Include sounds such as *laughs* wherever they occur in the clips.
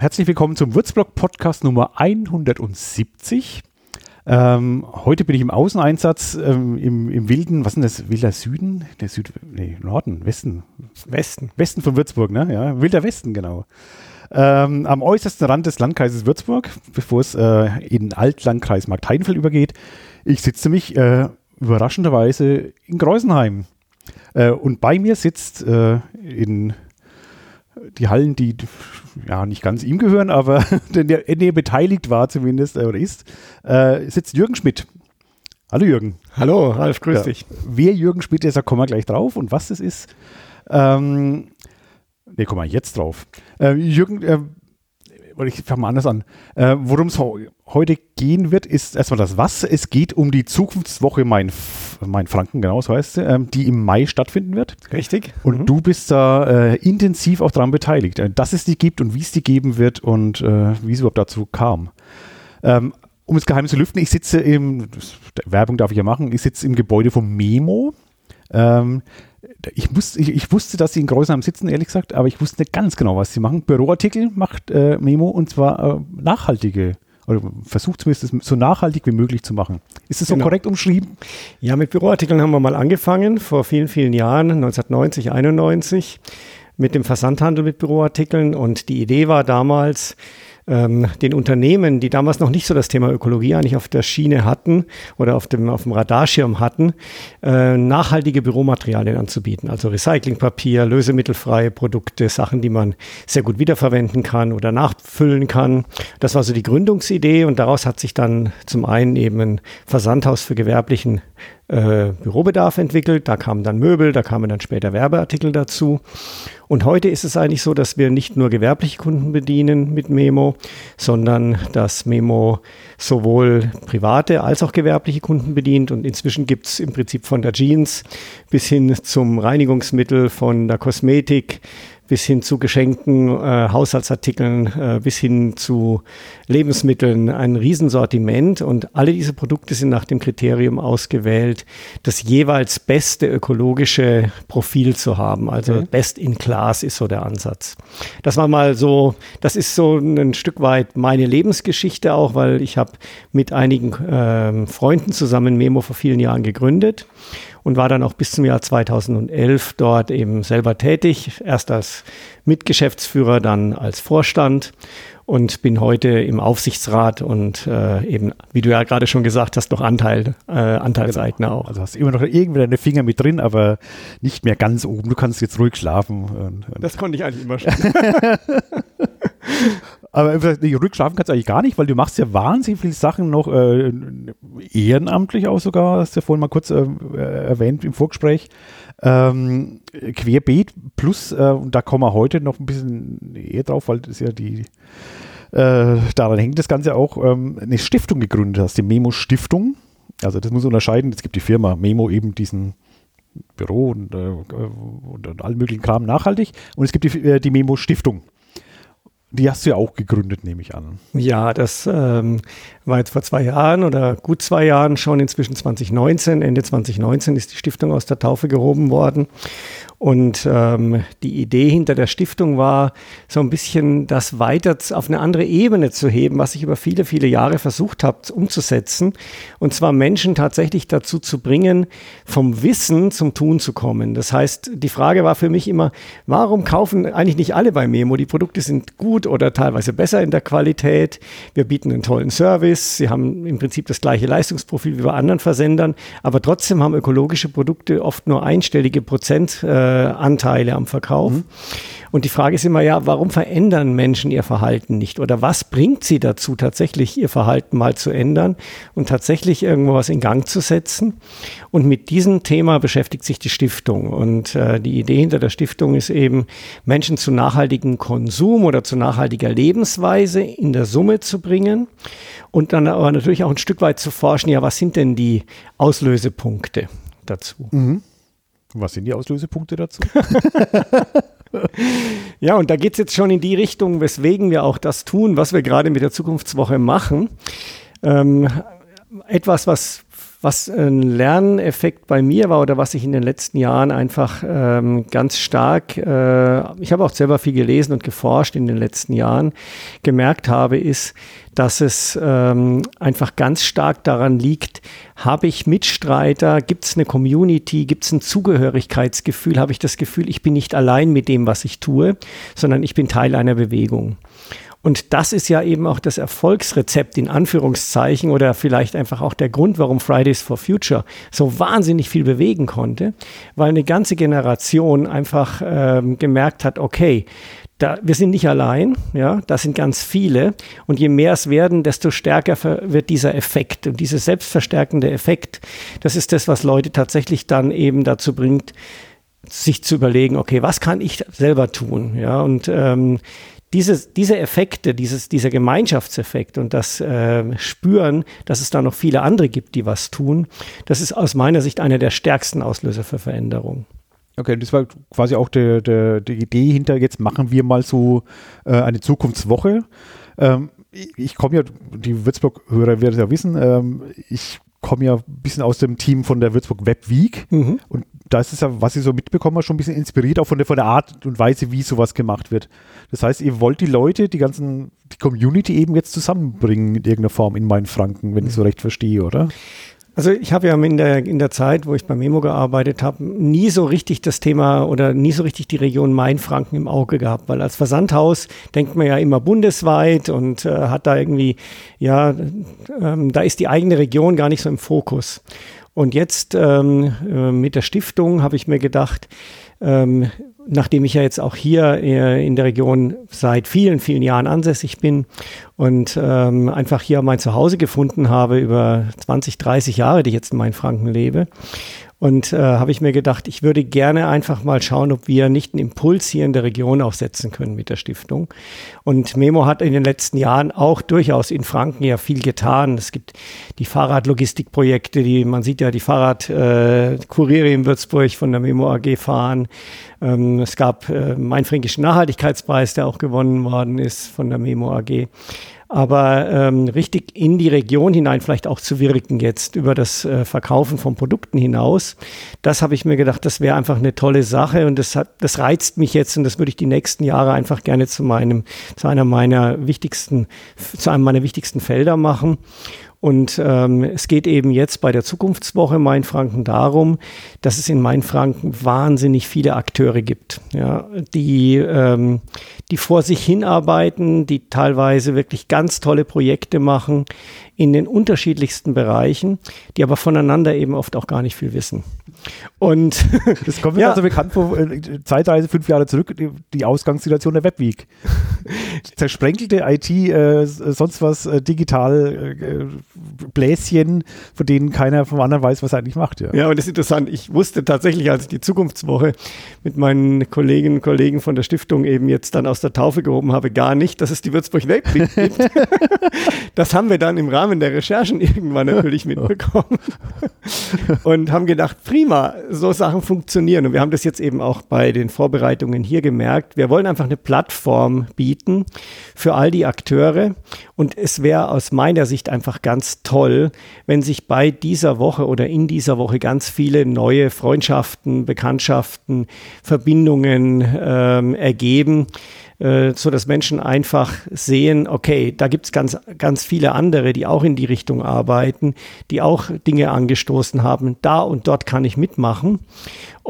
Herzlich willkommen zum Würzblog Podcast Nummer 170. Ähm, heute bin ich im Außeneinsatz ähm, im, im wilden, was ist denn das, wilder Süden? Der Süd, nee, Norden, Westen. Westen. Westen von Würzburg, ne? Ja, wilder Westen, genau. Ähm, am äußersten Rand des Landkreises Würzburg, bevor es äh, in den Altlandkreis Marktheidenfeld übergeht. Ich sitze nämlich äh, überraschenderweise in Greusenheim. Äh, und bei mir sitzt äh, in die Hallen, die ja nicht ganz ihm gehören, aber *laughs* der, der beteiligt war zumindest äh, oder ist, äh, sitzt Jürgen Schmidt. Hallo Jürgen. Hallo, Ralf, grüß ja. dich. Wer Jürgen Schmidt ist, da kommen wir gleich drauf und was das ist. Ähm, ne, kommen wir jetzt drauf. Äh, Jürgen, äh, ich fange mal anders an. Äh, Worum es heute gehen wird, ist erstmal das Was. Es geht um die Zukunftswoche Mein, mein Franken, genau so heißt sie, ähm, die im Mai stattfinden wird. Richtig. Und mhm. du bist da äh, intensiv auch daran beteiligt, äh, dass es die gibt und wie es die geben wird und äh, wie es überhaupt dazu kam. Ähm, um das Geheimnis zu lüften, ich sitze im, Werbung darf ich ja machen, ich sitze im Gebäude vom Memo. Ähm, ich, muss, ich, ich, wusste, dass sie in Greusenheim sitzen, ehrlich gesagt, aber ich wusste nicht ganz genau, was sie machen. Büroartikel macht äh, Memo und zwar äh, nachhaltige oder versucht zumindest so nachhaltig wie möglich zu machen. Ist das so genau. korrekt umschrieben? Ja, mit Büroartikeln haben wir mal angefangen, vor vielen, vielen Jahren, 1990, 91, mit dem Versandhandel mit Büroartikeln und die Idee war damals, ähm, den Unternehmen, die damals noch nicht so das Thema Ökologie eigentlich auf der Schiene hatten oder auf dem, auf dem Radarschirm hatten, äh, nachhaltige Büromaterialien anzubieten. Also Recyclingpapier, lösemittelfreie Produkte, Sachen, die man sehr gut wiederverwenden kann oder nachfüllen kann. Das war so die Gründungsidee und daraus hat sich dann zum einen eben ein Versandhaus für gewerblichen äh, Bürobedarf entwickelt. Da kamen dann Möbel, da kamen dann später Werbeartikel dazu. Und heute ist es eigentlich so, dass wir nicht nur gewerbliche Kunden bedienen mit Memo, sondern dass Memo sowohl private als auch gewerbliche Kunden bedient. Und inzwischen gibt es im Prinzip von der Jeans bis hin zum Reinigungsmittel, von der Kosmetik, bis hin zu Geschenken, äh, Haushaltsartikeln, äh, bis hin zu Lebensmitteln, ein Riesensortiment. Und alle diese Produkte sind nach dem Kriterium ausgewählt, das jeweils beste ökologische Profil zu haben. Also okay. Best in Class ist so der Ansatz. Das war mal so, das ist so ein Stück weit meine Lebensgeschichte auch, weil ich habe mit einigen äh, Freunden zusammen Memo vor vielen Jahren gegründet und war dann auch bis zum Jahr 2011 dort eben selber tätig, erst als Mitgeschäftsführer, dann als Vorstand und bin heute im Aufsichtsrat und äh, eben, wie du ja gerade schon gesagt hast, noch Anteil, äh, Anteilseigner genau. auch. Also hast immer noch irgendwie deine Finger mit drin, aber nicht mehr ganz oben. Du kannst jetzt ruhig schlafen. Und, und das konnte ich eigentlich immer schon. *laughs* *laughs* *laughs* Aber nee, rückschlafen kannst du eigentlich gar nicht, weil du machst ja wahnsinnig viele Sachen noch äh, ehrenamtlich auch sogar, hast du ja vorhin mal kurz äh, erwähnt im Vorgespräch. Ähm, Querbeet plus, äh, und da kommen wir heute noch ein bisschen eher drauf, weil das ja die, äh, daran hängt das Ganze auch, ähm, eine Stiftung gegründet hast, die Memo Stiftung. Also das muss unterscheiden, es gibt die Firma Memo eben diesen Büro und, äh, und, und allen möglichen Kram nachhaltig und es gibt die, äh, die Memo Stiftung. Die hast du ja auch gegründet, nehme ich an. Ja, das ähm, war jetzt vor zwei Jahren oder gut zwei Jahren schon, inzwischen 2019. Ende 2019 ist die Stiftung aus der Taufe gehoben worden. Und ähm, die Idee hinter der Stiftung war, so ein bisschen das weiter auf eine andere Ebene zu heben, was ich über viele, viele Jahre versucht habe umzusetzen. Und zwar Menschen tatsächlich dazu zu bringen, vom Wissen zum Tun zu kommen. Das heißt, die Frage war für mich immer, warum kaufen eigentlich nicht alle bei Memo? Die Produkte sind gut oder teilweise besser in der Qualität. Wir bieten einen tollen Service. Sie haben im Prinzip das gleiche Leistungsprofil wie bei anderen Versendern. Aber trotzdem haben ökologische Produkte oft nur einstellige Prozent. Äh, Anteile am Verkauf. Mhm. Und die Frage ist immer, ja, warum verändern Menschen ihr Verhalten nicht? Oder was bringt sie dazu, tatsächlich ihr Verhalten mal zu ändern und tatsächlich irgendwo was in Gang zu setzen? Und mit diesem Thema beschäftigt sich die Stiftung. Und äh, die Idee hinter der Stiftung ist eben, Menschen zu nachhaltigem Konsum oder zu nachhaltiger Lebensweise in der Summe zu bringen. Und dann aber natürlich auch ein Stück weit zu forschen, ja, was sind denn die Auslösepunkte dazu? Mhm. Was sind die Auslösepunkte dazu? *laughs* ja, und da geht es jetzt schon in die Richtung, weswegen wir auch das tun, was wir gerade mit der Zukunftswoche machen. Ähm, etwas, was was ein Lerneffekt bei mir war oder was ich in den letzten Jahren einfach ähm, ganz stark, äh, ich habe auch selber viel gelesen und geforscht in den letzten Jahren, gemerkt habe, ist, dass es ähm, einfach ganz stark daran liegt, habe ich Mitstreiter, gibt es eine Community, gibt es ein Zugehörigkeitsgefühl, habe ich das Gefühl, ich bin nicht allein mit dem, was ich tue, sondern ich bin Teil einer Bewegung. Und das ist ja eben auch das Erfolgsrezept in Anführungszeichen oder vielleicht einfach auch der Grund, warum Fridays for Future so wahnsinnig viel bewegen konnte, weil eine ganze Generation einfach ähm, gemerkt hat, okay, da, wir sind nicht allein, ja, da sind ganz viele. Und je mehr es werden, desto stärker wird dieser Effekt. Und dieser selbstverstärkende Effekt, das ist das, was Leute tatsächlich dann eben dazu bringt, sich zu überlegen, okay, was kann ich selber tun? Ja, und ähm, dieses, diese Effekte, dieses, dieser Gemeinschaftseffekt und das äh, Spüren, dass es da noch viele andere gibt, die was tun, das ist aus meiner Sicht einer der stärksten Auslöser für Veränderung. Okay, das war quasi auch die, die, die Idee hinter, jetzt machen wir mal so äh, eine Zukunftswoche. Ähm, ich, ich komme ja, die Würzburg-Hörer werden es ja wissen, ähm, ich komme ja ein bisschen aus dem Team von der Würzburg Web Week mhm. und da ist es ja, was ich so mitbekommen habe, schon ein bisschen inspiriert, auch von der, von der Art und Weise, wie sowas gemacht wird. Das heißt, ihr wollt die Leute, die ganzen, die Community eben jetzt zusammenbringen in irgendeiner Form in Mainfranken, wenn ich so recht verstehe, oder? Also ich habe ja in der, in der Zeit, wo ich bei Memo gearbeitet habe, nie so richtig das Thema oder nie so richtig die Region Mainfranken im Auge gehabt, weil als Versandhaus denkt man ja immer bundesweit und äh, hat da irgendwie, ja, ähm, da ist die eigene Region gar nicht so im Fokus. Und jetzt ähm, äh, mit der Stiftung habe ich mir gedacht, ähm, nachdem ich ja jetzt auch hier äh, in der Region seit vielen, vielen Jahren ansässig bin und ähm, einfach hier mein Zuhause gefunden habe über 20, 30 Jahre, die ich jetzt in Mainfranken lebe und äh, habe ich mir gedacht, ich würde gerne einfach mal schauen, ob wir nicht einen Impuls hier in der Region auch setzen können mit der Stiftung. Und Memo hat in den letzten Jahren auch durchaus in Franken ja viel getan. Es gibt die Fahrradlogistikprojekte, die man sieht ja die Fahrradkuriere äh, in Würzburg von der Memo AG fahren. Ähm, es gab äh, meinen fränkischen Nachhaltigkeitspreis, der auch gewonnen worden ist von der Memo AG aber ähm, richtig in die Region hinein vielleicht auch zu wirken jetzt über das äh, Verkaufen von Produkten hinaus. Das habe ich mir gedacht, das wäre einfach eine tolle Sache und das, hat, das reizt mich jetzt und das würde ich die nächsten Jahre einfach gerne zu meinem, zu einer meiner wichtigsten, zu einem meiner wichtigsten Felder machen. Und ähm, es geht eben jetzt bei der Zukunftswoche Mainfranken darum, dass es in Mainfranken wahnsinnig viele Akteure gibt, ja, die, ähm, die vor sich hinarbeiten, die teilweise wirklich ganz tolle Projekte machen in den unterschiedlichsten Bereichen, die aber voneinander eben oft auch gar nicht viel wissen. Und *laughs* das kommt mir ja. also bekannt vor, äh, Zeitreise fünf Jahre zurück, die, die Ausgangssituation der Webweek. *laughs* Zersprenkelte IT, äh, sonst was, äh, digital äh, Bläschen, von denen keiner vom anderen weiß, was er eigentlich macht. Ja. ja, und das ist interessant. Ich wusste tatsächlich, als ich die Zukunftswoche mit meinen Kolleginnen und Kollegen von der Stiftung eben jetzt dann aus der Taufe gehoben habe, gar nicht, dass es die Würzburg Webweek *laughs* gibt. das haben wir dann im Rahmen Rahmen der Recherchen irgendwann natürlich mitbekommen und haben gedacht, prima, so Sachen funktionieren. Und wir haben das jetzt eben auch bei den Vorbereitungen hier gemerkt. Wir wollen einfach eine Plattform bieten für all die Akteure. Und es wäre aus meiner Sicht einfach ganz toll, wenn sich bei dieser Woche oder in dieser Woche ganz viele neue Freundschaften, Bekanntschaften, Verbindungen ähm, ergeben äh, so dass Menschen einfach sehen, okay, da gibt es ganz, ganz viele andere, die auch in die Richtung arbeiten, die auch Dinge angestoßen haben. Da und dort kann ich mitmachen.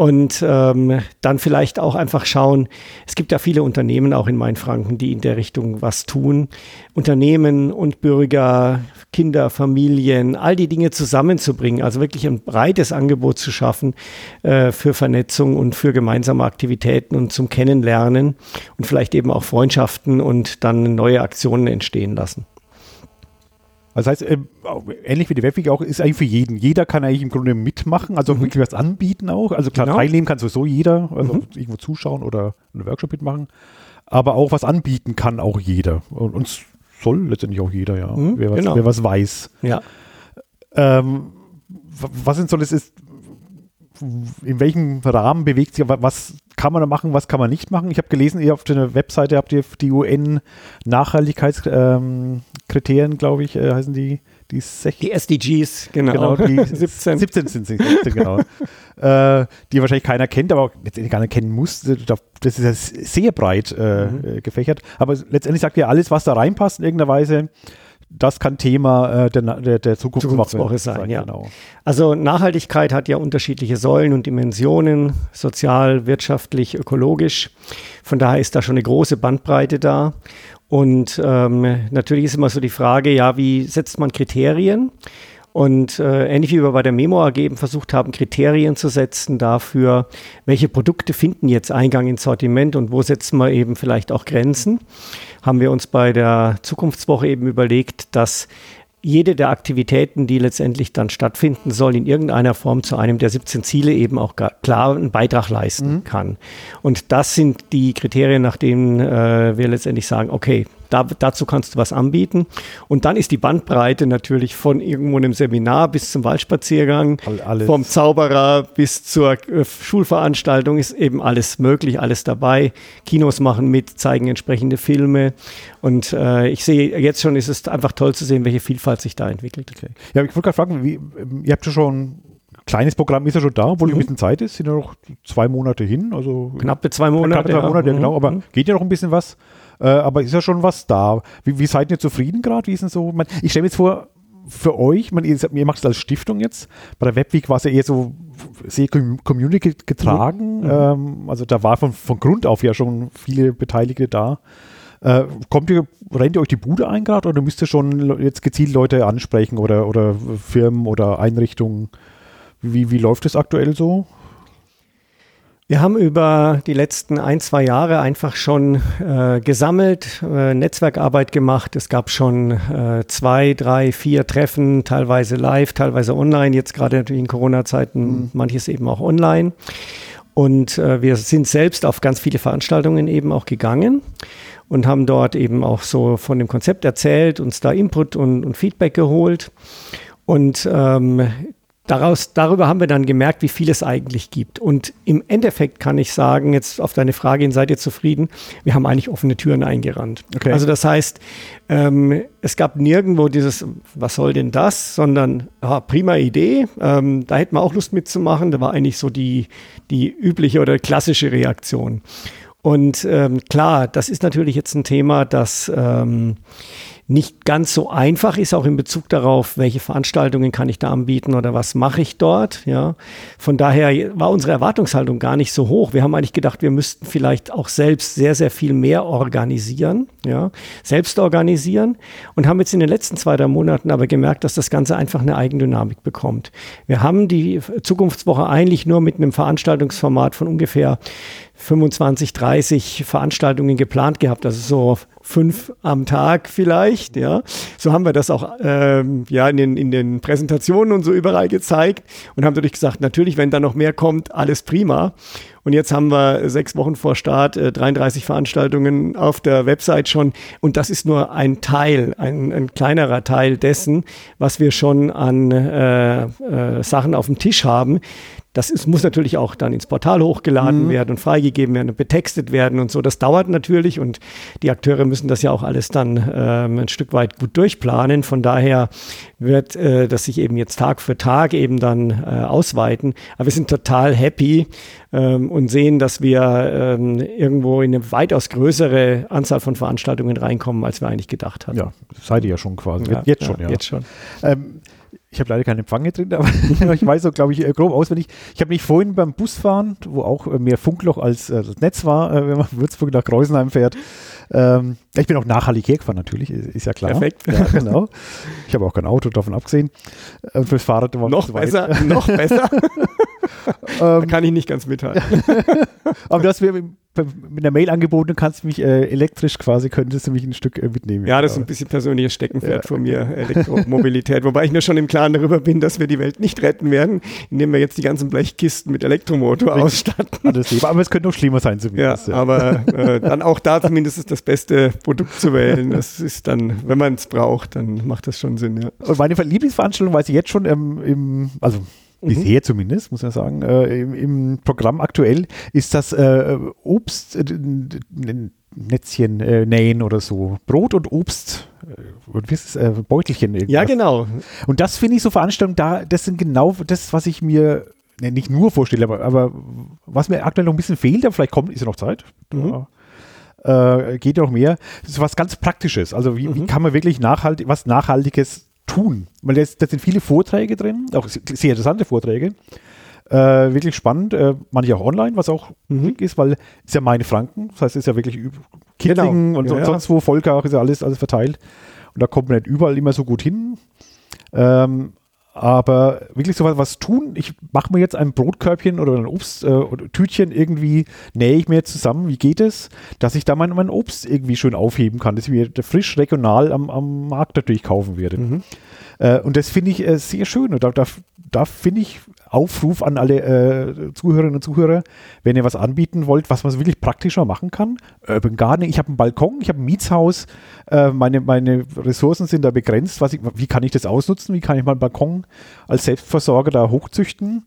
Und ähm, dann vielleicht auch einfach schauen, es gibt ja viele Unternehmen auch in Mainfranken, die in der Richtung was tun. Unternehmen und Bürger, Kinder, Familien, all die Dinge zusammenzubringen, also wirklich ein breites Angebot zu schaffen äh, für Vernetzung und für gemeinsame Aktivitäten und zum Kennenlernen und vielleicht eben auch Freundschaften und dann neue Aktionen entstehen lassen. Das heißt, äh, ähnlich wie die Webweg auch, ist eigentlich für jeden. Jeder kann eigentlich im Grunde mitmachen, also mhm. wirklich was anbieten auch. Also klar, genau. teilnehmen kann sowieso jeder, also mhm. irgendwo zuschauen oder einen Workshop mitmachen. Aber auch was anbieten kann auch jeder. Und, und soll letztendlich auch jeder, ja. Mhm, wer, was, genau. wer, was, weiß. Ja. Ähm, was denn soll es ist, in welchem Rahmen bewegt sich, was kann man da machen, was kann man nicht machen? Ich habe gelesen, ihr auf der Webseite habt ihr die UN-Nachhaltigkeitskriterien, glaube ich, äh, heißen die, die, die SDGs, genau. genau die *laughs* 17. 17 sind sie, 17, genau. *laughs* äh, die wahrscheinlich keiner kennt, aber letztendlich gar nicht kennen muss. Das ist ja sehr breit äh, mhm. gefächert. Aber letztendlich sagt ihr alles, was da reinpasst in irgendeiner Weise das kann Thema äh, der, der, der Zukunftswoche, Zukunftswoche sein. ja. Genau. Also Nachhaltigkeit hat ja unterschiedliche Säulen und Dimensionen, sozial, wirtschaftlich, ökologisch. Von daher ist da schon eine große Bandbreite da. Und ähm, natürlich ist immer so die Frage, ja, wie setzt man Kriterien? Und äh, ähnlich wie wir bei der Memo AG eben versucht haben, Kriterien zu setzen dafür, welche Produkte finden jetzt Eingang ins Sortiment und wo setzen wir eben vielleicht auch Grenzen, haben wir uns bei der Zukunftswoche eben überlegt, dass jede der Aktivitäten, die letztendlich dann stattfinden soll, in irgendeiner Form zu einem der 17 Ziele eben auch klar einen Beitrag leisten mhm. kann. Und das sind die Kriterien, nach denen äh, wir letztendlich sagen, okay, da, dazu kannst du was anbieten. Und dann ist die Bandbreite natürlich von irgendwo einem Seminar bis zum Waldspaziergang, alles. vom Zauberer bis zur äh, Schulveranstaltung ist eben alles möglich, alles dabei. Kinos machen mit, zeigen entsprechende Filme. Und äh, ich sehe jetzt schon, ist es einfach toll zu sehen, welche Vielfalt sich da entwickelt. Okay. Ja, ich wollte gerade fragen, wie, ihr habt ja schon kleines Programm ist ja schon da, obwohl mhm. ein bisschen Zeit ist, sind ja noch zwei Monate hin. Also knappe zwei Monate. Knappe zwei Monate, ja, genau, aber mhm. geht ja noch ein bisschen was. Äh, aber ist ja schon was da. Wie, wie seid ihr zufrieden gerade? Wie ist denn so? Man, ich stelle mir jetzt vor, für euch, man, ihr, ihr macht es als Stiftung jetzt, bei der Webweek war es ja eher so sehr Community getragen. Mhm. Ähm, also da war von, von Grund auf ja schon viele Beteiligte da. Äh, kommt ihr, rennt ihr euch die Bude ein gerade oder müsst ihr schon jetzt gezielt Leute ansprechen oder, oder Firmen oder Einrichtungen? Wie, wie läuft es aktuell so? Wir haben über die letzten ein, zwei Jahre einfach schon äh, gesammelt, äh, Netzwerkarbeit gemacht. Es gab schon äh, zwei, drei, vier Treffen, teilweise live, teilweise online. Jetzt gerade natürlich in Corona-Zeiten mhm. manches eben auch online. Und äh, wir sind selbst auf ganz viele Veranstaltungen eben auch gegangen und haben dort eben auch so von dem Konzept erzählt, uns da Input und, und Feedback geholt. Und ähm, Daraus, darüber haben wir dann gemerkt, wie viel es eigentlich gibt. Und im Endeffekt kann ich sagen, jetzt auf deine Frage hin, seid ihr zufrieden? Wir haben eigentlich offene Türen eingerannt. Okay. Also das heißt, ähm, es gab nirgendwo dieses, was soll denn das, sondern ah, prima Idee, ähm, da hätten wir auch Lust mitzumachen. Da war eigentlich so die, die übliche oder klassische Reaktion. Und ähm, klar, das ist natürlich jetzt ein Thema, das ähm, nicht ganz so einfach ist, auch in Bezug darauf, welche Veranstaltungen kann ich da anbieten oder was mache ich dort. Ja. Von daher war unsere Erwartungshaltung gar nicht so hoch. Wir haben eigentlich gedacht, wir müssten vielleicht auch selbst sehr, sehr viel mehr organisieren, ja, selbst organisieren und haben jetzt in den letzten zwei, drei Monaten aber gemerkt, dass das Ganze einfach eine Eigendynamik bekommt. Wir haben die Zukunftswoche eigentlich nur mit einem Veranstaltungsformat von ungefähr 25, 30 Veranstaltungen geplant gehabt, also so fünf am Tag vielleicht, ja. So haben wir das auch ähm, ja in den, in den Präsentationen und so überall gezeigt und haben natürlich gesagt, natürlich, wenn da noch mehr kommt, alles prima. Und jetzt haben wir sechs Wochen vor Start äh, 33 Veranstaltungen auf der Website schon. Und das ist nur ein Teil, ein, ein kleinerer Teil dessen, was wir schon an äh, äh, Sachen auf dem Tisch haben, das ist, muss natürlich auch dann ins Portal hochgeladen mhm. werden und freigegeben werden und betextet werden und so. Das dauert natürlich und die Akteure müssen das ja auch alles dann ähm, ein Stück weit gut durchplanen. Von daher wird äh, das sich eben jetzt Tag für Tag eben dann äh, ausweiten. Aber wir sind total happy ähm, und sehen, dass wir ähm, irgendwo in eine weitaus größere Anzahl von Veranstaltungen reinkommen, als wir eigentlich gedacht hatten. Ja, seid ihr ja schon quasi. Ja, jetzt schon, ja. Jetzt schon. Ähm, ich habe leider keine Empfang drin, *laughs* aber ich weiß so, glaube ich, äh, grob auswendig. Ich habe mich vorhin beim Busfahren, wo auch äh, mehr Funkloch als äh, das Netz war, wenn man *laughs* Würzburg nach Kreusenheim fährt. Ähm, ich bin auch nachhaltig hergefahren natürlich, ist ja klar. Perfekt. Ja, genau. Ich habe auch kein Auto, davon abgesehen. Und fürs Fahrrad war noch besser, noch besser. *laughs* da kann ich nicht ganz mithalten. *laughs* aber du hast mir mit einer Mail angeboten, kannst mich äh, elektrisch quasi, könntest du mich ein Stück äh, mitnehmen. Ja, das ist ein bisschen persönliches Steckenpferd ja. von mir, Elektromobilität. Wobei ich mir schon im Klaren darüber bin, dass wir die Welt nicht retten werden, indem wir jetzt die ganzen Blechkisten mit Elektromotor Richtig. ausstatten. Alles aber es könnte noch schlimmer sein zumindest. Ja, ja. aber äh, dann auch da zumindest ist das beste Produkt zu wählen. Das ist dann, wenn man es braucht, dann macht das schon Sinn, ja. Und meine Lieblingsveranstaltung weiß ich jetzt schon ähm, im, also. Bisher zumindest, muss man sagen, äh, im, im, Programm aktuell ist das äh, Obst, äh, Netzchen äh, nähen oder so. Brot und Obst äh, und wie ist es, äh, Beutelchen. Irgendwas. Ja, genau. Und das finde ich so Veranstaltungen da, das sind genau das, was ich mir ne, nicht nur vorstelle, aber, aber, was mir aktuell noch ein bisschen fehlt, aber vielleicht kommt, ist ja noch Zeit. Mhm. Äh, geht ja noch mehr. Das ist was ganz Praktisches. Also wie, mhm. wie kann man wirklich nachhaltig, was Nachhaltiges tun? Weil da sind viele Vorträge drin, auch sehr interessante Vorträge. Äh, wirklich spannend, äh, manche auch online, was auch mhm. ist, weil ist ja meine Franken, das heißt, es ist ja wirklich Kittling genau. und, ja, sonst wo, Volker ist ja alles, alles verteilt. Und da kommt man nicht überall immer so gut hin. Ähm, aber wirklich so was, was tun, ich mache mir jetzt ein Brotkörbchen oder ein Obsttütchen äh, irgendwie, nähe ich mir zusammen, wie geht es, dass ich da mein, mein Obst irgendwie schön aufheben kann, dass ich mir frisch regional am, am Markt natürlich kaufen werde. Mhm. Äh, und das finde ich äh, sehr schön. Und da, da, da finde ich Aufruf an alle äh, Zuhörerinnen und Zuhörer, wenn ihr was anbieten wollt, was man wirklich praktischer machen kann. Urban Gardening, ich habe einen Balkon, ich habe ein Mietshaus, äh, meine, meine Ressourcen sind da begrenzt. Ich, wie kann ich das ausnutzen? Wie kann ich meinen Balkon als Selbstversorger da hochzüchten?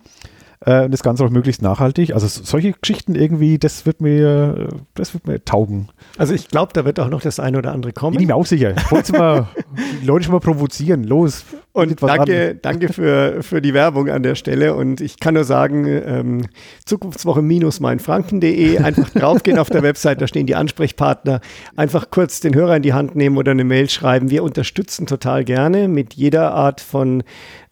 Äh, und das Ganze auch möglichst nachhaltig. Also solche Geschichten irgendwie, das wird mir, das wird mir taugen. Also ich glaube, da wird auch noch das eine oder andere kommen. Bin ich mir auch sicher. Wolltest mal die Leute schon mal provozieren. Los. Und danke, danke für, für die Werbung an der Stelle. Und ich kann nur sagen, ähm, Zukunftswoche minus meinfranken.de, einfach draufgehen auf der Website, da stehen die Ansprechpartner. Einfach kurz den Hörer in die Hand nehmen oder eine Mail schreiben. Wir unterstützen total gerne mit jeder Art von,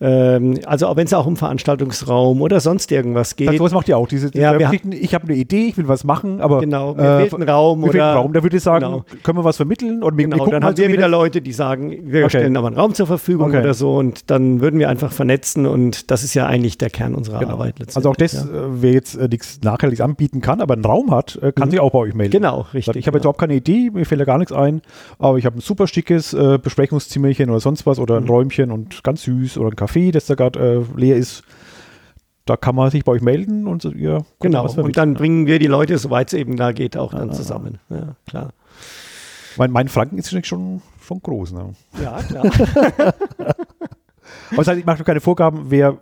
ähm, also auch wenn es auch um Veranstaltungsraum oder sonst irgendwas geht. Das macht ihr auch. Diese, ja, diese ich habe eine Idee, ich will was machen, aber genau, mir äh, fehlt ein Raum oder einen Raum. Da würde ich sagen, genau. können wir was vermitteln und wir, genau, wir dann haben wir wieder Leute, die sagen, wir okay. stellen aber einen Raum zur Verfügung okay. oder so und dann würden wir einfach vernetzen und das ist ja eigentlich der Kern unserer genau. Arbeit. Also auch das, ja. Äh, wer jetzt äh, nichts Nachhaltiges anbieten kann, aber einen Raum hat, äh, kann mhm. sich auch bei euch melden. Genau, richtig. Ich habe jetzt genau. überhaupt keine Idee, mir fällt ja gar nichts ein, aber ich habe ein super schickes äh, Besprechungszimmerchen oder sonst was oder ein mhm. Räumchen und ganz süß oder ein Café, das da gerade äh, leer ist da kann man sich bei euch melden und so, ja, genau. Und dann bringen wir die Leute, soweit es eben da geht, auch dann ah, zusammen. Ja, klar. Mein, mein Franken ist schon, schon groß. Ne? Ja, klar. *laughs* Aber das heißt, ich mache keine Vorgaben, wer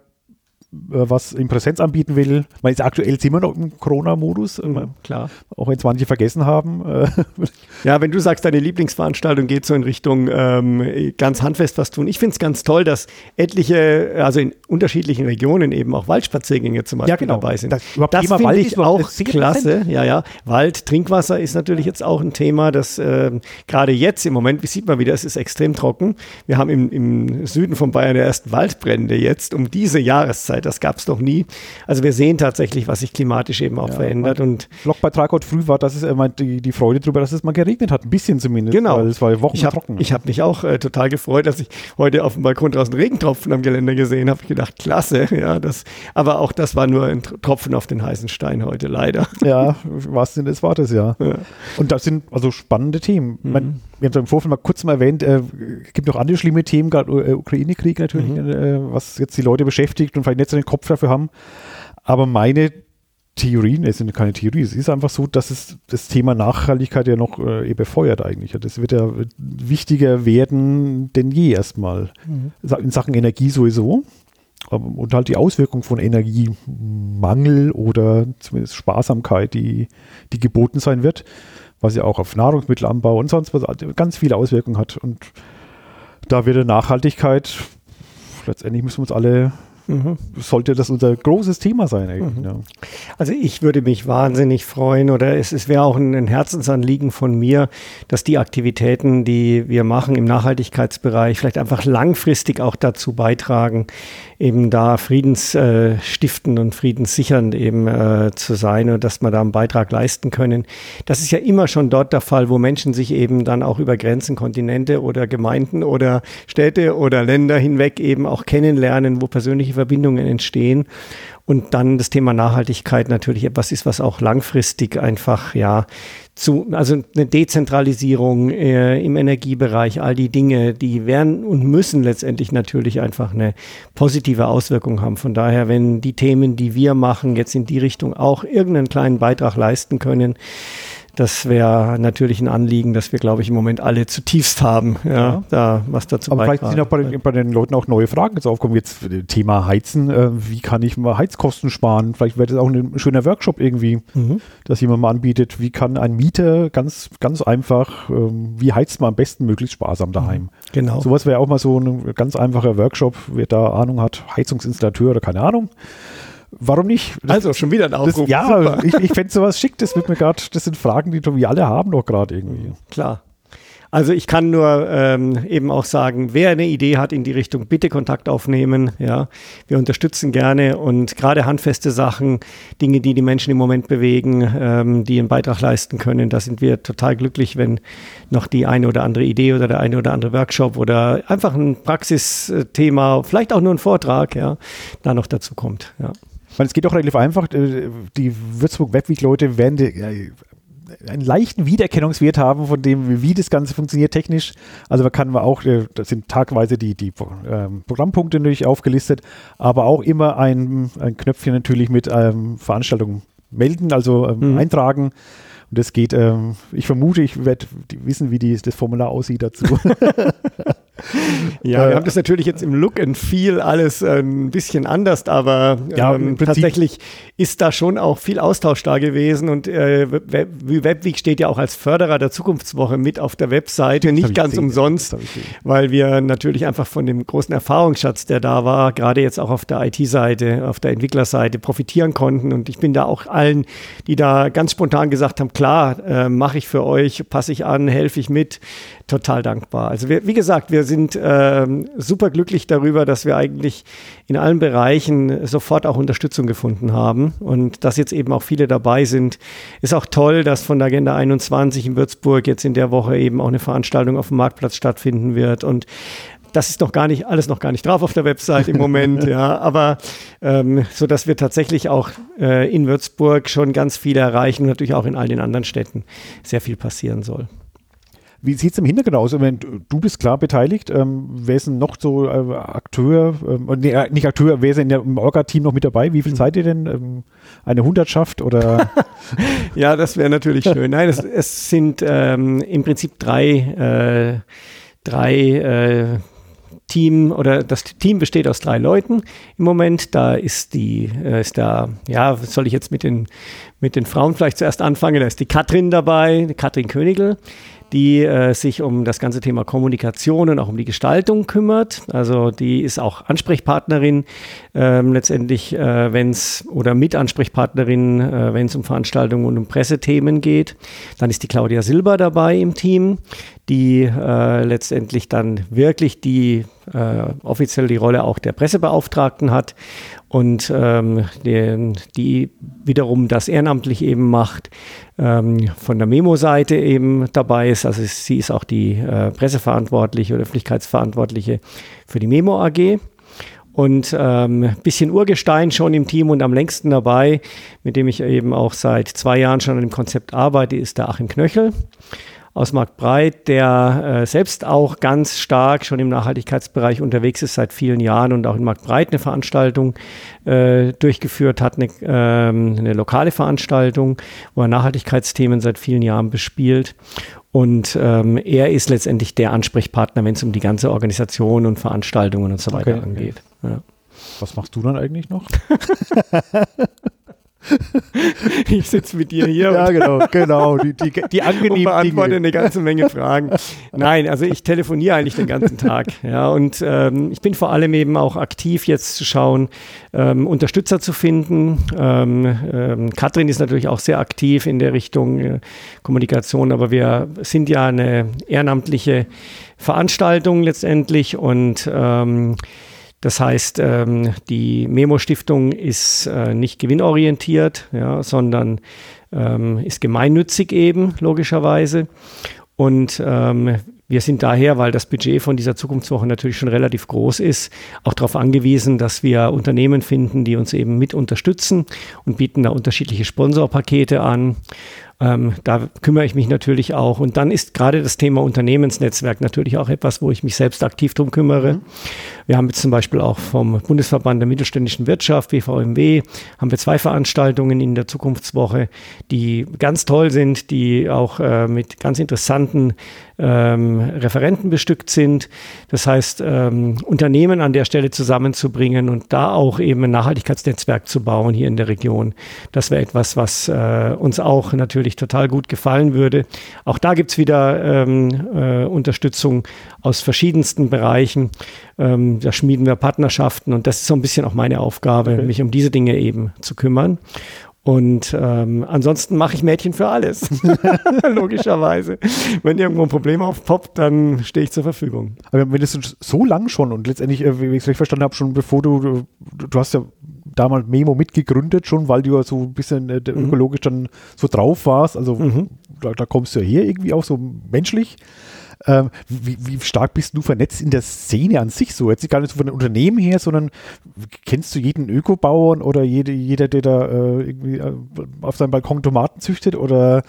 was in Präsenz anbieten will. Man ist aktuell sind wir noch im Corona-Modus, mhm, klar. Auch wenn es manche vergessen haben. Äh. *laughs* Ja, wenn du sagst, deine Lieblingsveranstaltung geht so in Richtung ähm, ganz handfest was tun. Ich finde es ganz toll, dass etliche, also in unterschiedlichen Regionen eben auch Waldspaziergänge zum Beispiel ja, genau. dabei sind. Das, das finde ich auch klasse. Ja, ja. Wald, Trinkwasser ist natürlich jetzt auch ein Thema, das äh, gerade jetzt im Moment, wie sieht man wieder, es ist extrem trocken. Wir haben im, im Süden von Bayern der ersten Waldbrände jetzt um diese Jahreszeit Zeit. Das gab es noch nie. Also wir sehen tatsächlich, was sich klimatisch eben auch ja, verändert. Und Blogbeitrag heute früh war, dass es äh, die, die Freude darüber, dass es mal geregnet hat, ein bisschen zumindest. Genau. Weil es war Wochen ich hab, trocken. Ich habe mich auch äh, total gefreut, dass ich heute auf dem Balkon draußen Regentropfen am Geländer gesehen habe. Ich gedacht, klasse. *laughs* Ja, das, aber auch das war nur ein Tropfen auf den heißen Stein heute, leider. *laughs* Ja, was denn des Wortes, ja. ja. Und das sind also spannende Themen. Mhm. Man, wir haben es im Vorfeld mal kurz mal erwähnt, äh, gibt noch andere schlimme Themen, gerade äh, Ukraine-Krieg natürlich, mhm. äh, was jetzt die Leute beschäftigt und vielleicht nicht so den Kopf dafür haben. Aber meine Theorien, es sind keine Theorien, es ist einfach so, dass es das Thema Nachhaltigkeit ja noch äh, befeuert eigentlich. Das wird ja wichtiger werden denn je erstmal. Mhm. In Sachen Energie sowieso. Und halt die Auswirkung von Energiemangel oder zumindest Sparsamkeit, die, die geboten sein wird was ja auch auf Nahrungsmittelanbau und sonst was ganz viele Auswirkungen hat. Und da wird Nachhaltigkeit, letztendlich müssen wir uns alle Mhm. Sollte das unser großes Thema sein eigentlich. Mhm. Ja. Also ich würde mich wahnsinnig freuen oder es, es wäre auch ein, ein, Herzensanliegen von mir, dass die Aktivitäten, die wir machen im Nachhaltigkeitsbereich, vielleicht einfach langfristig auch dazu beitragen, eben da friedensstiftend äh, und friedenssichernd eben äh, zu sein und dass wir da einen Beitrag leisten können. Das ist ja immer schon dort der Fall, wo Menschen sich eben dann auch über Grenzen, Kontinente oder Gemeinden oder Städte oder Länder hinweg eben auch kennenlernen, wo persönliche Verbindungen entstehen. Und dann das Thema Nachhaltigkeit natürlich etwas ist, was auch langfristig einfach, ja, zu, also eine Dezentralisierung äh, im Energiebereich, all die Dinge, die werden und müssen letztendlich natürlich einfach eine positive Auswirkung haben. Von daher, wenn die Themen, die wir machen, jetzt in die Richtung auch irgendeinen kleinen Beitrag leisten können, das wäre natürlich ein Anliegen, das wir, glaube ich, im Moment alle zutiefst haben, ja, ja. da was dazu Aber vielleicht sind auch bei den, bei den, Leuten auch neue Fragen jetzt aufkommen. Jetzt Thema Heizen, äh, wie kann ich mal Heizkosten sparen? Vielleicht wäre das auch ein schöner Workshop irgendwie, mhm. dass jemand mal anbietet, wie kann ein Mieter ganz, ganz einfach, äh, wie heizt man am besten möglichst sparsam daheim? Mhm. Genau. Sowas wäre auch mal so ein ganz einfacher Workshop, wer da Ahnung hat, Heizungsinstallateur oder keine Ahnung. Warum nicht? Das, also schon wieder ein Aufruf. Das, ja, Super. ich, ich fände sowas schick. Das wird mir gerade, das sind Fragen, die wir alle haben doch gerade irgendwie. Klar. Also ich kann nur ähm, eben auch sagen, wer eine Idee hat in die Richtung, bitte Kontakt aufnehmen. Ja, wir unterstützen gerne und gerade handfeste Sachen, Dinge, die die Menschen im Moment bewegen, ähm, die einen Beitrag leisten können. Da sind wir total glücklich, wenn noch die eine oder andere Idee oder der eine oder andere Workshop oder einfach ein Praxisthema, vielleicht auch nur ein Vortrag, ja, da noch dazu kommt. Ja. Weil es geht doch relativ einfach. Äh, die Würzburg Webweek-Leute werden die, einen leichten Wiedererkennungswert haben von dem, wie das Ganze funktioniert technisch. Also man kann man auch, äh, das sind tagweise die, die ähm, Programmpunkte natürlich aufgelistet, aber auch immer ein, ein Knöpfchen natürlich mit ähm, Veranstaltungen melden, also ähm, mhm. eintragen. Und das geht, ähm, ich vermute, ich werde wissen, wie die, das Formular aussieht dazu. *laughs* ja, wir haben das natürlich jetzt im Look and Feel alles äh, ein bisschen anders, aber ja, ähm, tatsächlich ist da schon auch viel Austausch da gewesen und äh, Web Webweek steht ja auch als Förderer der Zukunftswoche mit auf der Webseite, nicht ganz gesehen, umsonst, weil wir natürlich einfach von dem großen Erfahrungsschatz, der da war, gerade jetzt auch auf der IT-Seite, auf der Entwicklerseite profitieren konnten und ich bin da auch allen, die da ganz spontan gesagt haben, klar, äh, mache ich für euch, passe ich an, helfe ich mit, total dankbar. Also wir, wie gesagt, wir sind äh, super glücklich darüber, dass wir eigentlich in allen Bereichen sofort auch Unterstützung gefunden haben und dass jetzt eben auch viele dabei sind. Ist auch toll, dass von der Agenda 21 in Würzburg jetzt in der Woche eben auch eine Veranstaltung auf dem Marktplatz stattfinden wird und das ist noch gar nicht, alles noch gar nicht drauf auf der Website im Moment, *laughs* ja, aber ähm, so dass wir tatsächlich auch äh, in Würzburg schon ganz viel erreichen und natürlich auch in all den anderen Städten sehr viel passieren soll. Wie sieht es im Hintergrund aus? Wenn du bist klar beteiligt, ähm, wer ist denn noch so äh, Akteur, ähm, nee, äh, nicht Akteur, wer ist denn im Orga-Team noch mit dabei? Wie viel mhm. seid ihr denn? Ähm, eine Hundertschaft oder? *laughs* ja, das wäre natürlich schön. Nein, es, es sind ähm, im Prinzip drei, äh, drei äh, Team oder das Team besteht aus drei Leuten im Moment. Da ist die, äh, ist da, ja, soll ich jetzt mit den, mit den Frauen vielleicht zuerst anfangen? Da ist die Katrin dabei, Katrin Königl die äh, sich um das ganze Thema Kommunikation und auch um die Gestaltung kümmert. Also die ist auch Ansprechpartnerin ähm, letztendlich, äh, wenn es oder Mitansprechpartnerin, äh, wenn es um Veranstaltungen und um Pressethemen geht. Dann ist die Claudia Silber dabei im Team, die äh, letztendlich dann wirklich die äh, offiziell die Rolle auch der Pressebeauftragten hat und ähm, die, die, wiederum das ehrenamtlich eben macht, ähm, von der Memo-Seite eben dabei ist. Also sie ist auch die äh, Presseverantwortliche oder Öffentlichkeitsverantwortliche für die Memo AG. Und ähm, bisschen Urgestein schon im Team und am längsten dabei, mit dem ich eben auch seit zwei Jahren schon an dem Konzept arbeite, ist der Achim Knöchel aus Marktbreit, der äh, selbst auch ganz stark schon im Nachhaltigkeitsbereich unterwegs ist seit vielen Jahren und auch in Marktbreit eine Veranstaltung äh, durchgeführt hat, eine, ähm, eine lokale Veranstaltung, wo er Nachhaltigkeitsthemen seit vielen Jahren bespielt. Und ähm, er ist letztendlich der Ansprechpartner, wenn es um die ganze Organisation und Veranstaltungen und so weiter okay, angeht. Okay. Ja. Was machst du dann eigentlich noch? *laughs* *laughs* ich sitze mit dir hier. *laughs* ja, genau, genau. Die, die, die *laughs* angenehmen und beantworte Dinge. eine ganze Menge Fragen. Nein, also ich telefoniere eigentlich den ganzen Tag. Ja, und ähm, ich bin vor allem eben auch aktiv jetzt zu schauen, ähm, Unterstützer zu finden. Ähm, ähm, Katrin ist natürlich auch sehr aktiv in der Richtung äh, Kommunikation, aber wir sind ja eine ehrenamtliche Veranstaltung letztendlich und ähm, das heißt, ähm, die Memo-Stiftung ist äh, nicht gewinnorientiert, ja, sondern ähm, ist gemeinnützig eben, logischerweise. Und ähm, wir sind daher, weil das Budget von dieser Zukunftswoche natürlich schon relativ groß ist, auch darauf angewiesen, dass wir Unternehmen finden, die uns eben mit unterstützen und bieten da unterschiedliche Sponsorpakete an. Ähm, da kümmere ich mich natürlich auch. Und dann ist gerade das Thema Unternehmensnetzwerk natürlich auch etwas, wo ich mich selbst aktiv drum kümmere. Mhm. Wir haben jetzt zum Beispiel auch vom Bundesverband der mittelständischen Wirtschaft, BVMW, haben wir zwei Veranstaltungen in der Zukunftswoche, die ganz toll sind, die auch äh, mit ganz interessanten ähm, Referenten bestückt sind. Das heißt, ähm, Unternehmen an der Stelle zusammenzubringen und da auch eben ein Nachhaltigkeitsnetzwerk zu bauen hier in der Region. Das wäre etwas, was äh, uns auch natürlich total gut gefallen würde. Auch da gibt's wieder ähm, äh, Unterstützung aus verschiedensten Bereichen. Ähm, da schmieden wir Partnerschaften und das ist so ein bisschen auch meine Aufgabe, okay. mich um diese Dinge eben zu kümmern. Und ähm, ansonsten mache ich Mädchen für alles. *laughs* *laughs* Logischerweise. Wenn irgendwo ein Problem aufpoppt, dann stehe ich zur Verfügung. Aber wenn das so lang schon und letztendlich, äh, wie ich es richtig verstanden habe, schon bevor du, du hast ja damals Memo mitgegründet, schon weil du ja so ein bisschen äh, mhm. ökologisch dann so drauf warst. Also mhm. da, da, kommst du ja her irgendwie auch so menschlich. Ähm, wie, wie, stark bist du vernetzt in der Szene an sich so? Jetzt gar nicht so von den Unternehmen her, sondern kennst du jeden Ökobauern oder jede, jeder, der da äh, irgendwie äh, auf seinem Balkon Tomaten züchtet oder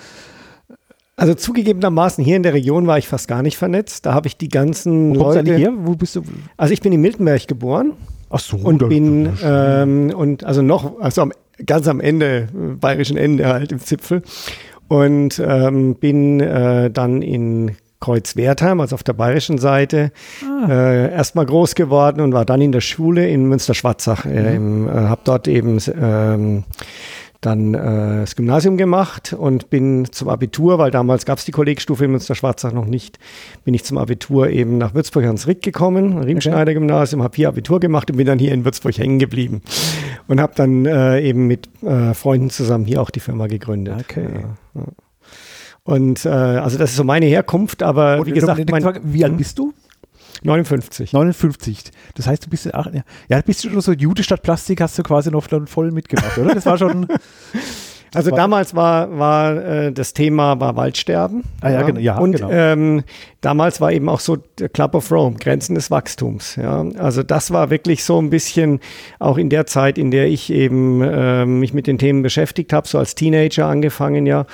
also zugegebenermaßen hier in der Region war ich fast gar nicht vernetzt. Da habe ich die ganzen Wo Leute. her? Wo bist du? Also ich bin in Miltenberg geboren. Ach so. Und bin ähm, und also noch also am, ganz am Ende bayerischen Ende halt im Zipfel und ähm, bin äh, dann in Kreuzwertheim, also auf der bayerischen Seite, ah. äh, erstmal groß geworden und war dann in der Schule in Münster-Schwarzach. Äh, mhm. äh, habe dort eben ähm, dann äh, das Gymnasium gemacht und bin zum Abitur, weil damals gab es die Kollegstufe in Münster-Schwarzach noch nicht, bin ich zum Abitur eben nach Würzburg ans Rick gekommen, Riemschneider-Gymnasium, habe hier Abitur gemacht und bin dann hier in Würzburg hängen geblieben und habe dann äh, eben mit äh, Freunden zusammen hier auch die Firma gegründet. Okay. Ja, ja. Und äh, also das ist so meine Herkunft, aber Und wie gesagt, mein, Frage, wie alt hm? bist du? 59. 59. Das heißt, du bist ach, ja, bist du schon so Jude statt Plastik, hast du quasi noch voll mitgemacht, oder? Das war schon. *laughs* Also damals war, war äh, das Thema war Waldsterben. Ah ja, ja. genau. Ja, und genau. Ähm, damals war eben auch so der Club of Rome, Grenzen des Wachstums. Ja. Also das war wirklich so ein bisschen auch in der Zeit, in der ich eben äh, mich mit den Themen beschäftigt habe, so als Teenager angefangen ja.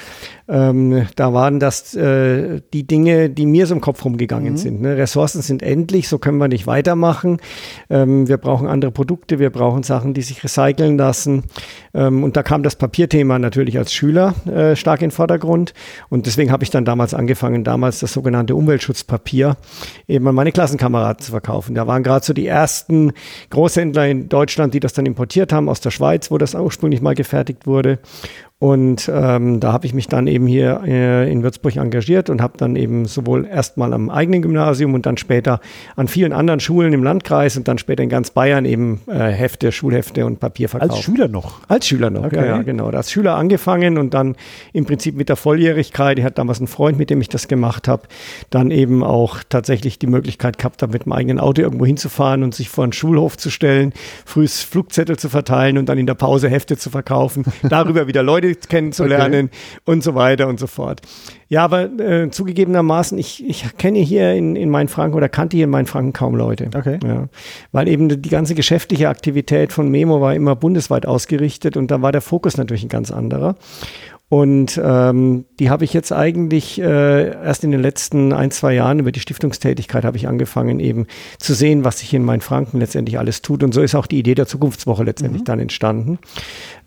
Ähm, da waren das äh, die Dinge, die mir so im Kopf rumgegangen mhm. sind. Ne? Ressourcen sind endlich, so können wir nicht weitermachen. Ähm, wir brauchen andere Produkte, wir brauchen Sachen, die sich recyceln lassen. Ähm, und da kam das Papierthema natürlich als Schüler äh, stark in den Vordergrund. Und deswegen habe ich dann damals angefangen, damals das sogenannte Umweltschutzpapier eben an meine Klassenkameraden zu verkaufen. Da waren gerade so die ersten Großhändler in Deutschland, die das dann importiert haben aus der Schweiz, wo das ursprünglich mal gefertigt wurde. Und ähm, da habe ich mich dann eben hier äh, in Würzburg engagiert und habe dann eben sowohl erstmal am eigenen Gymnasium und dann später an vielen anderen Schulen im Landkreis und dann später in ganz Bayern eben äh, Hefte, Schulhefte und Papier verkauft. Als Schüler noch? Als Schüler noch, okay. ja, ja, genau. Als Schüler angefangen und dann im Prinzip mit der Volljährigkeit, ich hatte damals einen Freund, mit dem ich das gemacht habe, dann eben auch tatsächlich die Möglichkeit gehabt habe, mit dem eigenen Auto irgendwo hinzufahren und sich vor einen Schulhof zu stellen, frühs Flugzettel zu verteilen und dann in der Pause Hefte zu verkaufen, *laughs* darüber wieder Leute Leute kennenzulernen okay. und so weiter und so fort. Ja, aber äh, zugegebenermaßen, ich, ich kenne hier in, in Mainfranken oder kannte hier in Mainfranken kaum Leute. Okay. Ja, weil eben die ganze geschäftliche Aktivität von Memo war immer bundesweit ausgerichtet und da war der Fokus natürlich ein ganz anderer. Und ähm, die habe ich jetzt eigentlich äh, erst in den letzten ein, zwei Jahren über die Stiftungstätigkeit habe ich angefangen, eben zu sehen, was sich in Mainfranken letztendlich alles tut. Und so ist auch die Idee der Zukunftswoche letztendlich mhm. dann entstanden,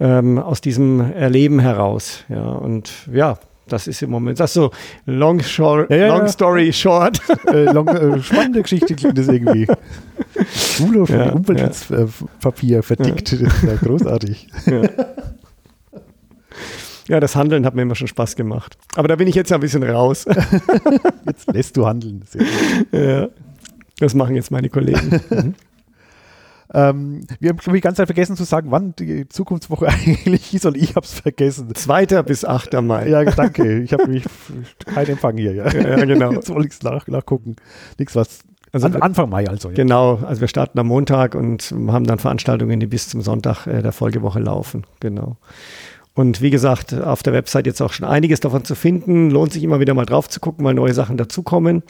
ähm, aus diesem Erleben heraus. Ja, und ja, das ist im Moment, das so long, short, ja, ja, long story short. Äh, long, äh, spannende Geschichte klingt das irgendwie. Schule für ja, Umweltschutzpapier verdickt, das ist ja großartig. Ja, das Handeln hat mir immer schon Spaß gemacht. Aber da bin ich jetzt ja ein bisschen raus. *laughs* jetzt lässt du handeln. Ja, das machen jetzt meine Kollegen. *laughs* Mhm. Ähm, wir haben, glaube ich, ganz Zeit vergessen zu sagen, wann die Zukunftswoche *laughs* eigentlich ist und ich habe es vergessen. 2. bis 8. Mai. Ja, danke. Ich habe nämlich keinen Empfang hier. Ja, ja genau. Jetzt wollte ich es nach, nachgucken. Nichts, was also An, Anfang Mai also. Ja. Genau, also wir starten am Montag und haben dann Veranstaltungen, die bis zum Sonntag äh, der Folgewoche laufen. Genau. Und wie gesagt, auf der Website jetzt auch schon einiges davon zu finden. Lohnt sich immer wieder mal drauf zu gucken, weil neue Sachen dazukommen.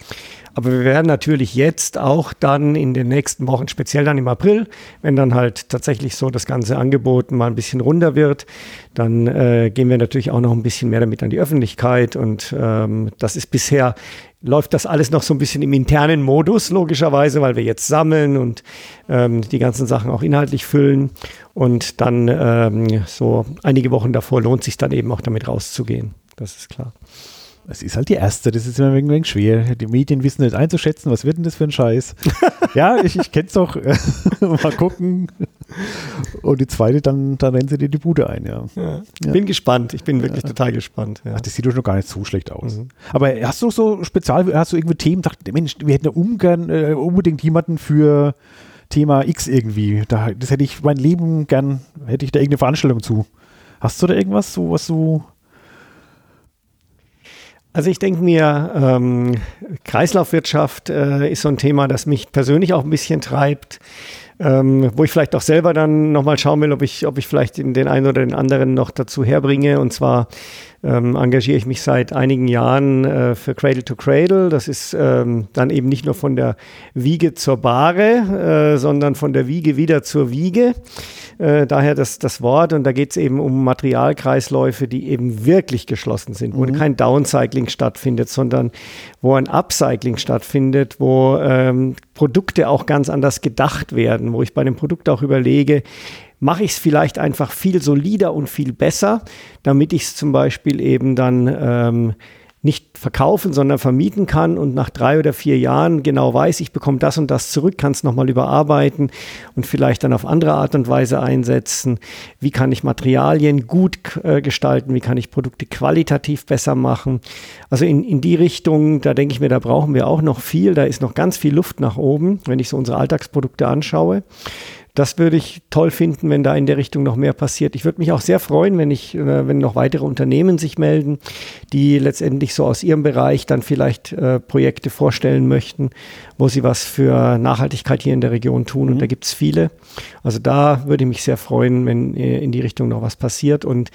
Aber wir werden natürlich jetzt auch dann in den nächsten Wochen, speziell dann im April, wenn dann halt tatsächlich so das ganze Angebot mal ein bisschen runter wird, dann äh, gehen wir natürlich auch noch ein bisschen mehr damit an die Öffentlichkeit. Und ähm, das ist bisher läuft das alles noch so ein bisschen im internen Modus, logischerweise, weil wir jetzt sammeln und ähm, die ganzen Sachen auch inhaltlich füllen. Und dann ähm, so einige Wochen davor lohnt sich dann eben auch damit rauszugehen. Das ist klar. Es ist halt die erste, das ist immer ein wenig schwer. Die Medien wissen nicht einzuschätzen, was wird denn das für ein Scheiß. *laughs* ja, ich, ich kenne es doch. *laughs* Mal gucken. Und die zweite, dann, dann rennen sie dir die Bude ein, ja. ja. ja. Bin gespannt, ich bin wirklich ja. total gespannt. Ach, das sieht doch noch gar nicht so schlecht aus. Mhm. Aber hast du so spezial, hast du irgendwie Themen, dachte, Mensch, wir hätten ja ungern, äh, unbedingt jemanden für Thema X irgendwie. Da, das hätte ich mein Leben gern, hätte ich da irgendeine Veranstaltung zu. Hast du da irgendwas, so was du also ich denke mir, ähm, Kreislaufwirtschaft äh, ist so ein Thema, das mich persönlich auch ein bisschen treibt, ähm, wo ich vielleicht auch selber dann nochmal schauen will, ob ich, ob ich vielleicht den einen oder den anderen noch dazu herbringe. Und zwar ähm, engagiere ich mich seit einigen Jahren äh, für Cradle to Cradle. Das ist ähm, dann eben nicht nur von der Wiege zur Bahre, äh, sondern von der Wiege wieder zur Wiege. Äh, daher das, das Wort. Und da geht es eben um Materialkreisläufe, die eben wirklich geschlossen sind, wo mhm. kein Downcycling stattfindet, sondern wo ein Upcycling stattfindet, wo ähm, Produkte auch ganz anders gedacht werden, wo ich bei dem Produkt auch überlege, mache ich es vielleicht einfach viel solider und viel besser, damit ich es zum Beispiel eben dann ähm, nicht verkaufen, sondern vermieten kann und nach drei oder vier Jahren genau weiß, ich bekomme das und das zurück, kann es nochmal überarbeiten und vielleicht dann auf andere Art und Weise einsetzen. Wie kann ich Materialien gut äh, gestalten? Wie kann ich Produkte qualitativ besser machen? Also in, in die Richtung, da denke ich mir, da brauchen wir auch noch viel. Da ist noch ganz viel Luft nach oben, wenn ich so unsere Alltagsprodukte anschaue. Das würde ich toll finden, wenn da in der Richtung noch mehr passiert. Ich würde mich auch sehr freuen, wenn ich, äh, wenn noch weitere Unternehmen sich melden, die letztendlich so aus ihrem Bereich dann vielleicht äh, Projekte vorstellen möchten, wo sie was für Nachhaltigkeit hier in der Region tun. Mhm. Und da gibt es viele. Also da würde ich mich sehr freuen, wenn äh, in die Richtung noch was passiert. Und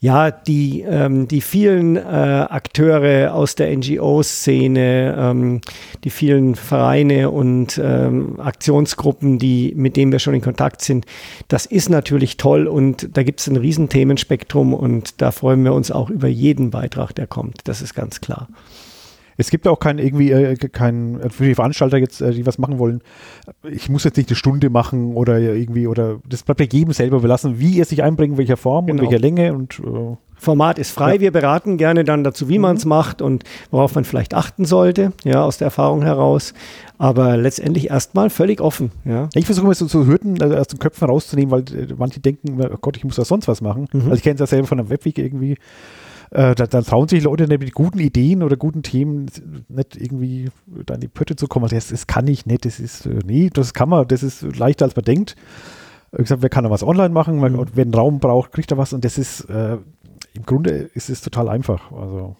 ja, die, ähm, die vielen äh, Akteure aus der NGO-Szene, ähm, die vielen Vereine und ähm, Aktionsgruppen, die, mit denen wir schon in Kontakt sind, das ist natürlich toll und da gibt es ein riesen Themenspektrum und da freuen wir uns auch über jeden Beitrag, der kommt. Das ist ganz klar. Es gibt auch keinen irgendwie äh, keinen äh, für die Veranstalter jetzt, äh, die was machen wollen. Ich muss jetzt nicht eine Stunde machen oder irgendwie oder das bleibt bei jedem selber belassen, wie er sich einbringt, welcher Form genau. und welcher Länge und äh, Format ist frei. Ja. Wir beraten gerne dann dazu, wie mhm. man es macht und worauf man vielleicht achten sollte, ja, aus der Erfahrung heraus. Aber letztendlich erstmal völlig offen. Ja. Ich versuche immer so, so Hürden also aus den Köpfen rauszunehmen, weil äh, manche denken, oh Gott, ich muss da sonst was machen. Mhm. Also ich kenne es ja selber von einem Webweg irgendwie. Äh, da, dann trauen sich Leute mit guten Ideen oder guten Themen nicht irgendwie da in die Pötte zu kommen. Also das, das kann ich nicht, das ist, äh, nee, das kann man, das ist leichter als man denkt. Wie gesagt, wer kann da was online machen, mhm. wer einen Raum braucht, kriegt da was und das ist, äh, im Grunde ist es total einfach. Also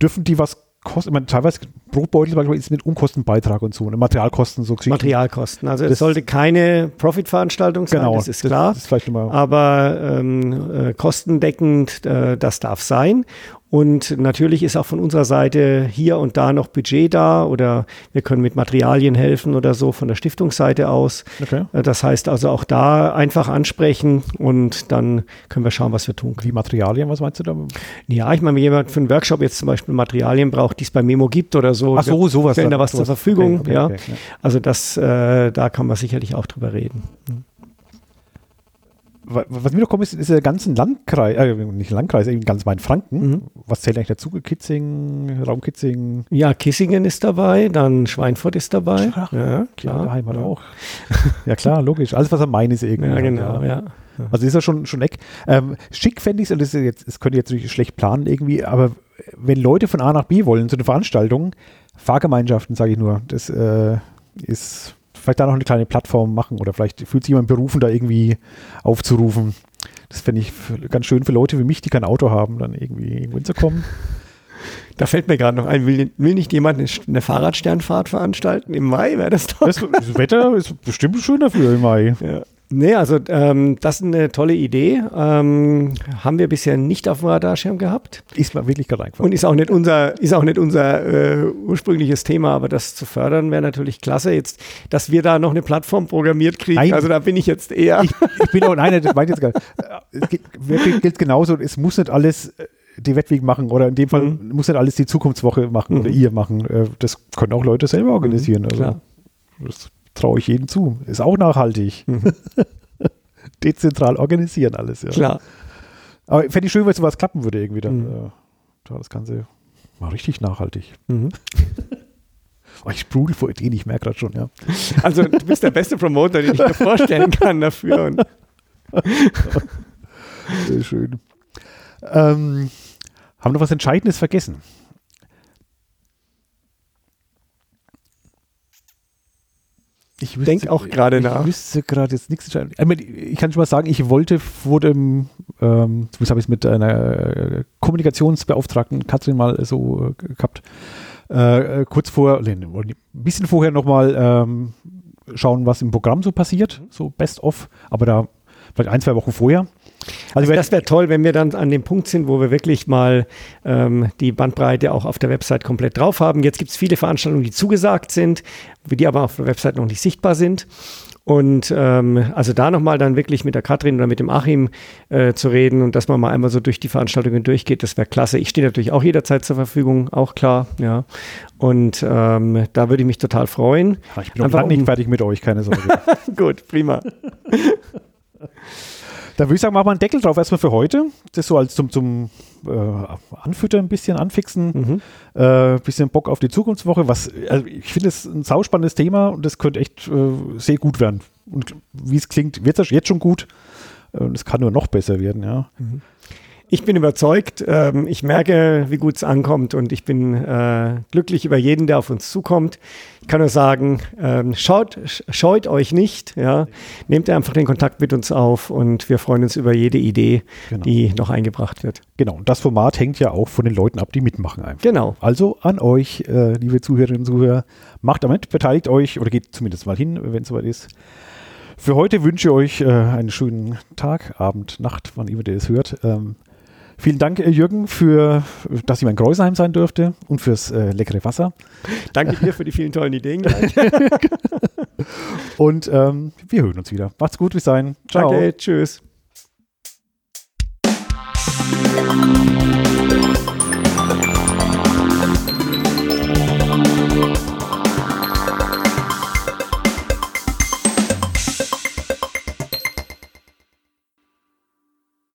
dürfen die was kosten? Ich meine, teilweise Brotbeutel ist mit Unkostenbeitrag und so, ne? Materialkosten so. Materialkosten. Also es sollte keine Profit-Veranstaltung sein, genau, das ist klar. Das, das aber ähm, äh, kostendeckend, äh, das darf sein. Und natürlich ist auch von unserer Seite hier und da noch Budget da oder wir können mit Materialien helfen oder so von der Stiftungsseite aus. Okay. Äh, das heißt also auch da einfach ansprechen und dann können wir schauen, was wir tun können. Wie Materialien, was meinst du da? Ja, ich meine, wenn jemand für einen Workshop jetzt zum Beispiel Materialien braucht, die es bei Memo gibt oder so, Ach so, sowas. Stellen da was sowas. zur Verfügung. Okay, okay, ja. Also das, äh, da kann man sicherlich auch drüber reden. Mhm was mir noch kommt, ist, ist der ganzen Landkreis, äh, nicht Landkreis, eben ganz mein Franken. Mhm. Was zählt eigentlich dazu? Kitzing, Raum Kitzing? Ja, Kissingen ist dabei, dann Schweinfurt ist dabei. Ach, ja, klar. Heimat ja. auch. *laughs* ja, klar, logisch. Alles, was am Main ist irgendwie. Ja, genau, ja. ja. Also ist ja schon, schon Eck. Ähm, schick fände ich es, das, jetzt, das könnte ich jetzt natürlich schlecht planen irgendwie, aber wenn Leute von A nach B wollen zu einer Veranstaltung, Fahrgemeinschaften, sage ich nur, das äh, ist vielleicht da noch eine kleine Plattform machen oder vielleicht fühlt sich jemand berufen, da irgendwie aufzurufen. Das fände ich ganz schön für Leute wie mich, die kein Auto haben, dann irgendwie irgendwo hinzukommen. *laughs* Da fällt mir gerade noch ein, will, will, nicht jemand eine, Fahrradsternfahrt veranstalten? Im Mai wäre das doch. Das, das, Wetter ist bestimmt schön dafür im Mai. Ja. Nee, also ähm, das ist eine tolle Idee. Ähm, haben wir bisher nicht auf dem Radarschirm gehabt. Ist mir wirklich gerade eingefallen. Und ist auch nicht unser, ist auch nicht unser äh, ursprüngliches Thema, aber das zu fördern wäre natürlich klasse. Jetzt, dass wir da noch eine Plattform programmiert kriegen, Nein. also da bin ich jetzt eher. Ich, ich bin auch, nein, das meine ich jetzt gar nicht. Es gilt, genauso, es muss nicht alles äh, die Wettweg machen oder in dem Fall Mhm. muss nicht alles die Zukunftswoche machen oder Mhm. ihr machen. Äh, Das können auch Leute selber organisieren. Also, klar. das traue ich jedem zu. Ist auch nachhaltig. *laughs* Dezentral organisieren alles, ja. Klar. Aber fände ich schön, wenn sowas klappen würde irgendwie dann. Mhm. Äh, da das Ganze mal richtig nachhaltig. Mhm. *laughs* Oh, ich sprudel vor Ideen, ich merke gerade schon, ja. *laughs* Also du bist der beste Promoter, den ich mir vorstellen kann dafür. Sehr schön. Ähm, haben wir noch was Entscheidendes vergessen? Ich wüsste- Denk auch gerade nach. Ich wüsste gerade jetzt nichts. Ich kann schon mal sagen, ich wollte vor dem, ähm, zumindest habe ich es mit einer äh, Kommunikationsbeauftragten Katrin mal so äh, gehabt, äh, äh, kurz vor, nee, ein bisschen vorher nochmal ähm, schauen, was im Programm so passiert, so best of, aber da vielleicht ein, zwei Wochen vorher. Also, Also das wäre toll, wenn wir dann an dem Punkt sind, wo wir wirklich mal ähm, die Bandbreite auch auf der Website komplett drauf haben. Jetzt gibt es viele Veranstaltungen, die zugesagt sind, die aber auf der Website noch nicht sichtbar sind. Und ähm, also da nochmal dann wirklich mit der Katrin oder mit dem Achim äh, zu reden und dass man mal einmal so durch die Veranstaltungen durchgeht, das wäre klasse. Ich stehe natürlich auch jederzeit zur Verfügung, auch klar, ja. Und ähm, da würde ich mich total freuen. ich bin noch einfach lange nicht um- fertig mit euch, keine Sorge. *laughs* Gut, prima. *laughs* Da würde ich sagen, machen wir einen Deckel drauf erstmal für heute. Das so als zum, zum äh, Anfüttern ein bisschen, anfixen, Mhm. äh, bisschen Bock auf die Zukunftswoche. Was, also ich finde es ein sauspannendes Thema und das könnte echt äh, sehr gut werden. Und wie es klingt, wird es jetzt schon gut. Und es kann nur noch besser werden, ja. Ich bin überzeugt. Ähm, ich merke, wie gut es ankommt und ich bin äh, glücklich über jeden, der auf uns zukommt. Ich kann nur sagen, ähm, schaut, sch- scheut euch nicht. Ja. Nehmt einfach den Kontakt mit uns auf und wir freuen uns über jede Idee, Genau. die noch eingebracht wird. Genau. Und das Format hängt ja auch von den Leuten ab, die mitmachen einfach. Genau. Also an euch, äh, liebe Zuhörerinnen und Zuhörer, macht damit, beteiligt euch oder geht zumindest mal hin, wenn es soweit ist. Für heute wünsche ich euch äh, einen schönen Tag, Abend, Nacht, wann immer ihr es hört. Ähm, vielen Dank, äh, Jürgen, für, dass ich mein Gräuselheim sein durfte und fürs äh, leckere Wasser. Danke dir für die vielen tollen Ideen. *laughs* Und ähm, wir hören uns wieder. Macht's gut, bis dahin. Ciao. Danke, tschüss.